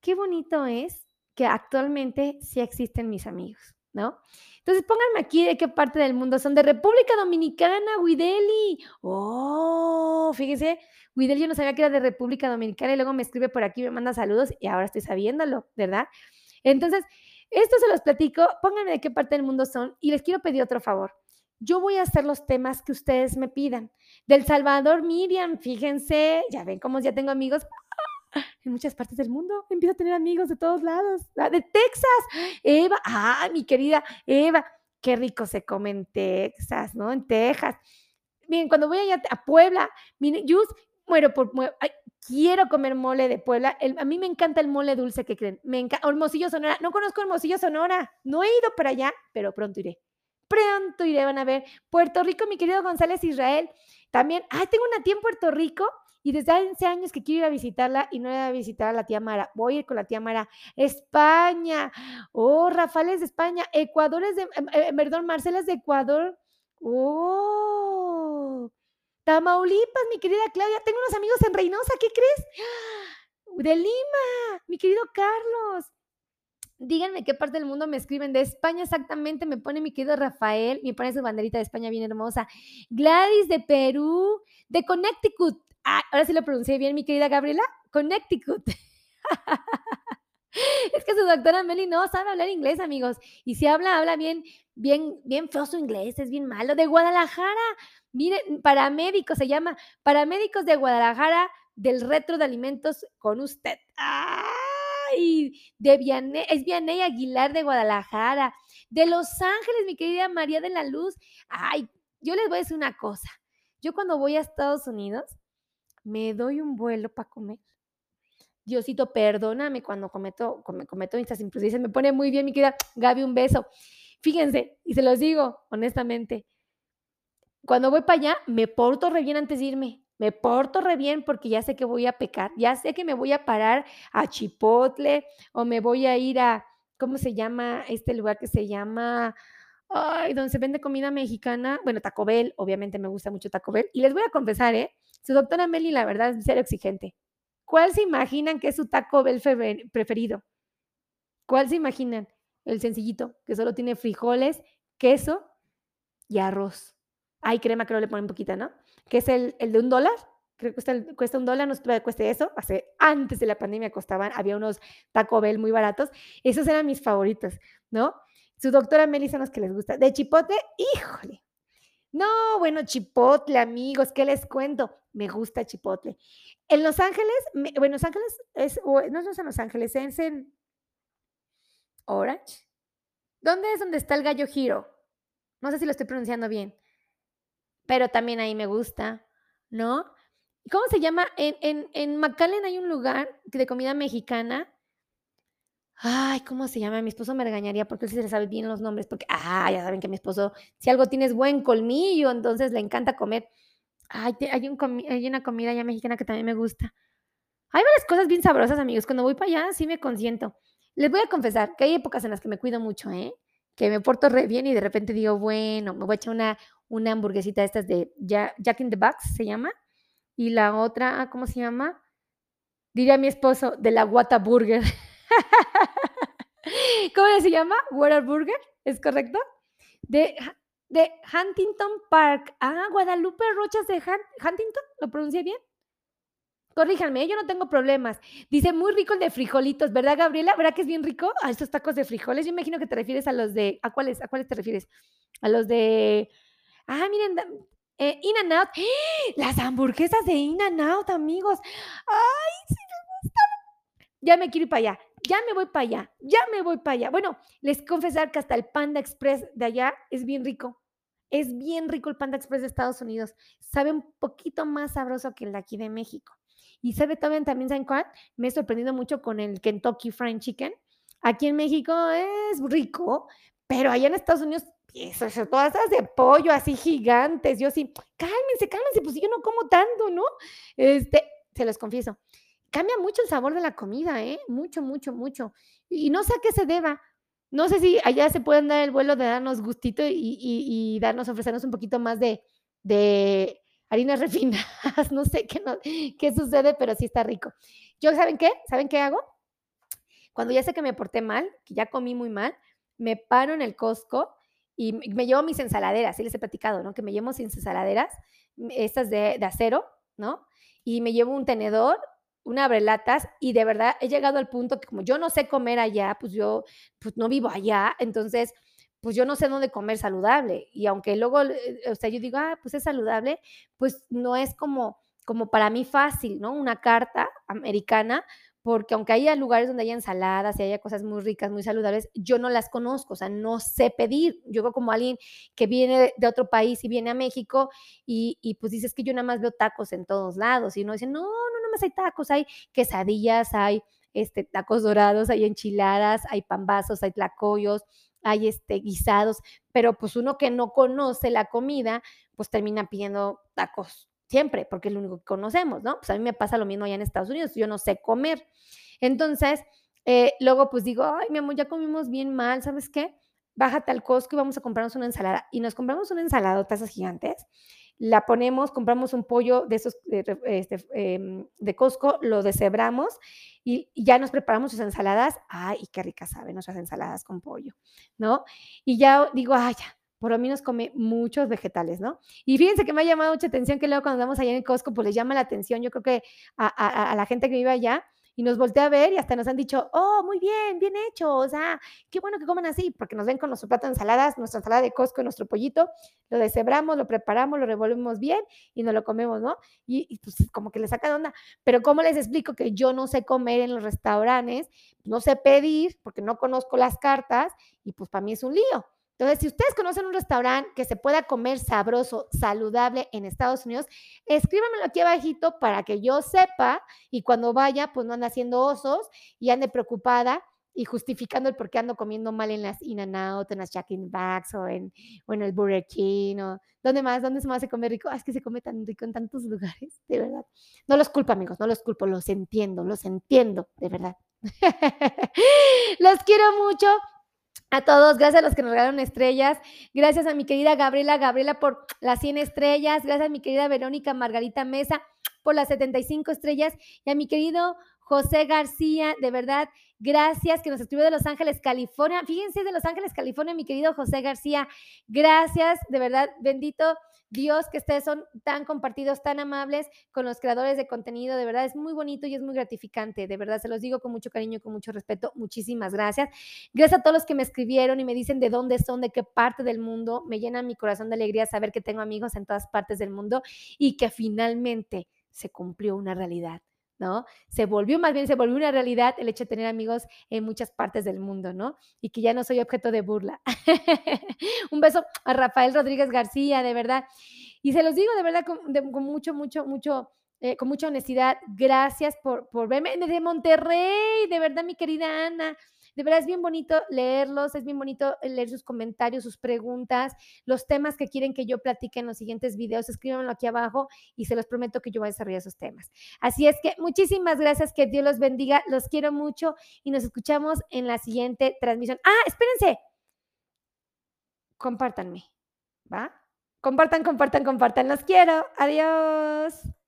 qué bonito es que actualmente sí existen mis amigos. ¿no? Entonces pónganme aquí de qué parte del mundo son. De República Dominicana, Wideli. Oh, fíjense, Wideli yo no sabía que era de República Dominicana y luego me escribe por aquí, me manda saludos y ahora estoy sabiéndolo, ¿verdad? Entonces, esto se los platico, pónganme de qué parte del mundo son y les quiero pedir otro favor. Yo voy a hacer los temas que ustedes me pidan. Del Salvador, Miriam, fíjense, ya ven cómo ya tengo amigos en muchas partes del mundo. Empiezo a tener amigos de todos lados. Ah, de Texas, Eva, ah, mi querida Eva, qué rico se come en Texas, ¿no? En Texas. Miren, cuando voy allá a Puebla, miren, yo muero por, quiero comer mole de Puebla. a mí me encanta el mole dulce que creen. Me encanta, Hermosillo Sonora. No conozco Hermosillo Sonora. No he ido para allá, pero pronto iré. Pronto iré, van a ver. Puerto Rico, mi querido González Israel. También, ay, tengo una tía en Puerto Rico y desde hace años que quiero ir a visitarla y no he ido a visitar a la tía Mara. Voy a ir con la tía Mara. España. Oh, Rafael es de España. Ecuador es de, em, eh, perdón, Marcela es de Ecuador. Oh. Tamaulipas, mi querida Claudia. Tengo unos amigos en Reynosa, ¿qué crees? De Lima, mi querido Carlos. Díganme qué parte del mundo me escriben. De España exactamente me pone mi querido Rafael. Me pone su banderita de España bien hermosa. Gladys de Perú. De Connecticut. Ah, ahora sí lo pronuncié bien, mi querida Gabriela. Connecticut. es que su doctora Meli no sabe hablar inglés, amigos. Y si habla, habla bien, bien, bien feo su inglés, es bien malo. De Guadalajara. Miren, paramédicos se llama. Paramédicos de Guadalajara del retro de alimentos con usted. ¡Ah! de Vianey, es Vianey Aguilar de Guadalajara, de Los Ángeles, mi querida María de la Luz. Ay, yo les voy a decir una cosa. Yo cuando voy a Estados Unidos, me doy un vuelo para comer. Diosito, perdóname cuando cometo, cometo estas imprudencias. Me pone muy bien, mi querida Gaby, un beso. Fíjense, y se los digo honestamente, cuando voy para allá, me porto re bien antes de irme me porto re bien porque ya sé que voy a pecar, ya sé que me voy a parar a Chipotle o me voy a ir a, ¿cómo se llama este lugar que se llama? Ay, donde se vende comida mexicana. Bueno, Taco Bell, obviamente me gusta mucho Taco Bell. Y les voy a confesar, ¿eh? Su doctora Meli, la verdad, es serio exigente. ¿Cuál se imaginan que es su Taco Bell preferido? ¿Cuál se imaginan? El sencillito, que solo tiene frijoles, queso y arroz. Ay, crema, que le ponen poquita, ¿no? que es el, el de un dólar. Creo que cuesta, cuesta un dólar, no sé que cueste eso. Hace, antes de la pandemia costaban, había unos Taco Bell muy baratos. Esos eran mis favoritos, ¿no? Su doctora Melissa los que les gusta. De chipotle, híjole. No, bueno, chipotle, amigos, ¿qué les cuento? Me gusta chipotle. En Los Ángeles, bueno, Los Ángeles es, no es en Los Ángeles, es en Orange. ¿Dónde es donde está el gallo giro? No sé si lo estoy pronunciando bien pero también ahí me gusta, ¿no? ¿Cómo se llama? En, en, en McAllen hay un lugar de comida mexicana. Ay, ¿cómo se llama? Mi esposo me regañaría porque él sí se le sabe bien los nombres, porque, ah, ya saben que mi esposo, si algo tienes buen colmillo, entonces le encanta comer. Ay, hay, un hay una comida ya mexicana que también me gusta. Hay varias cosas bien sabrosas, amigos. Cuando voy para allá, sí me consiento. Les voy a confesar que hay épocas en las que me cuido mucho, ¿eh? Que me porto re bien y de repente digo, bueno, me voy a echar una, una hamburguesita de estas de Jack in the Box, se llama. Y la otra, ¿cómo se llama? Diría mi esposo, de la Whataburger. ¿Cómo se llama? Whataburger, ¿es correcto? De, de Huntington Park. Ah, Guadalupe Rochas de Huntington, ¿lo pronuncié bien? Corríjanme, yo no tengo problemas. Dice, muy rico el de frijolitos, ¿verdad, Gabriela? ¿Verdad que es bien rico? A estos tacos de frijoles. Yo imagino que te refieres a los de. ¿A cuáles? ¿A cuáles te refieres? A los de Ah, miren, eh, In and Out. Las hamburguesas de In and Out, amigos. Ay, sí me gustan. Ya me quiero ir para allá. Ya me voy para allá. Ya me voy para allá. Bueno, les confesar que hasta el Panda Express de allá es bien rico. Es bien rico el Panda Express de Estados Unidos. Sabe un poquito más sabroso que el de aquí de México. Y sabe también, también, ¿saben cuál? Me he sorprendido mucho con el Kentucky Fried Chicken. Aquí en México es rico, pero allá en Estados Unidos piezas, todas esas de pollo así gigantes. Yo sí, cálmense, cálmense, pues yo no como tanto, ¿no? Este, se los confieso. Cambia mucho el sabor de la comida, ¿eh? Mucho, mucho, mucho. Y no sé a qué se deba. No sé si allá se pueden dar el vuelo de darnos gustito y, darnos, ofrecernos un poquito más de, de harinas refinadas. No sé qué, no, qué sucede, pero sí está rico. Yo, ¿saben qué? ¿Saben qué hago? Cuando ya sé que me porté mal, que ya comí muy mal, me paro en el Costco y me llevo mis ensaladeras, sí les he platicado, ¿no? Que me llevo mis ensaladeras, estas de, acero, ¿no? Y me llevo un tenedor, una abrelatas y de verdad he llegado al punto que como yo no sé comer allá, pues yo pues no vivo allá, entonces pues yo no sé dónde comer saludable. Y aunque luego, eh, o sea, yo digo, ah, pues es saludable, pues no es como, como para mí fácil, ¿no? Una carta americana, porque aunque haya lugares donde haya ensaladas y haya cosas muy ricas, muy saludables, yo no las conozco, o sea, no sé pedir. Yo como alguien que viene de otro país y viene a México y, y pues dices que yo nada más veo tacos en todos lados y uno dice, no, no, nada más hay tacos, hay quesadillas, hay este, tacos dorados, hay enchiladas, hay pambazos, hay tlacoyos, hay este, guisados, pero pues uno que no conoce la comida, pues termina pidiendo tacos siempre, porque es lo único que conocemos, ¿no? Pues a mí me pasa lo mismo allá en Estados Unidos, yo no sé comer. Entonces, eh, luego pues digo, ay, mi amor, ya comimos bien mal, ¿sabes qué? Bájate al Costco y vamos a comprarnos una ensalada. Y nos compramos una ensalada, tazas gigantes, la ponemos, compramos un pollo de esos este, em, de Costco, lo deshebramos y, y, ya nos preparamos sus ensaladas. Ay, qué ricas saben nuestras ensaladas con pollo, ¿no? Y ya digo, ay, ya, por lo menos come muchos vegetales, ¿no? Y fíjense que me ha llamado mucha atención que luego cuando vamos allá en Costco, pues les llama la atención, yo creo que a, la gente que vive allá, y nos voltea a ver y hasta nos han dicho, oh, muy bien, bien hecho, o sea, qué bueno que coman así, porque nos ven con nuestro plato de ensaladas, nuestra ensalada de Costco, nuestro pollito, lo deshebramos, lo preparamos, lo revolvemos bien y nos lo comemos, ¿no? Y, y pues como que le saca de onda, pero ¿cómo les explico que yo no sé comer en los restaurantes, no sé pedir, porque no conozco las cartas y pues para mí es un lío. Entonces, si ustedes conocen un restaurante que se pueda comer sabroso, saludable en Estados Unidos, escríbanmelo aquí abajito para que yo sepa y cuando vaya, pues no ande haciendo osos y ande preocupada y justificando el por qué ando comiendo mal en las In-N-Out, en las Jack in Bags o en, o el Burger King o ¿dónde más? ¿Dónde se más se come rico? Ah, es que se come tan rico en tantos lugares, de verdad. No los culpo, amigos, no los culpo, los entiendo, los entiendo, de verdad. los quiero mucho a todos, gracias a los que nos regalaron estrellas, gracias a mi querida Gabriela, Gabriela por las 100 estrellas, gracias a mi querida Verónica Margarita Mesa por las 75 estrellas. Y a mi querido José García, de verdad, gracias que nos escribió de Los Ángeles, California. Fíjense de Los Ángeles, California, mi querido José García, gracias, de verdad, bendito Dios, que ustedes son tan compartidos, tan amables con los creadores de contenido. De verdad es muy bonito y es muy gratificante. De verdad se los digo con mucho cariño con mucho respeto. Muchísimas gracias. Gracias a todos los que me escribieron y me dicen de dónde son, de qué parte del mundo. Me llena mi corazón de alegría saber que tengo amigos en todas partes del mundo y que finalmente se cumplió una realidad. ¿No? Se volvió, más bien se volvió una realidad el hecho de tener amigos en muchas partes del mundo, ¿no? Y que ya no soy objeto de burla. Un beso a Rafael Rodríguez García, de verdad. Y se los digo de verdad con, mucho, mucho, mucho, eh, con mucha honestidad. Gracias por, por verme de Monterrey, de verdad, mi querida Ana. De verdad es bien bonito leerlos, es bien bonito leer sus comentarios, sus preguntas, los temas que quieren que yo platique en los siguientes videos. Escríbanlo aquí abajo y se los prometo que yo voy a desarrollar esos temas. Así es que muchísimas gracias, que Dios los bendiga, los quiero mucho y nos escuchamos en la siguiente transmisión. Ah, espérense. Compártanme, ¿va? Compartan, compartan, compartan. Los quiero. Adiós.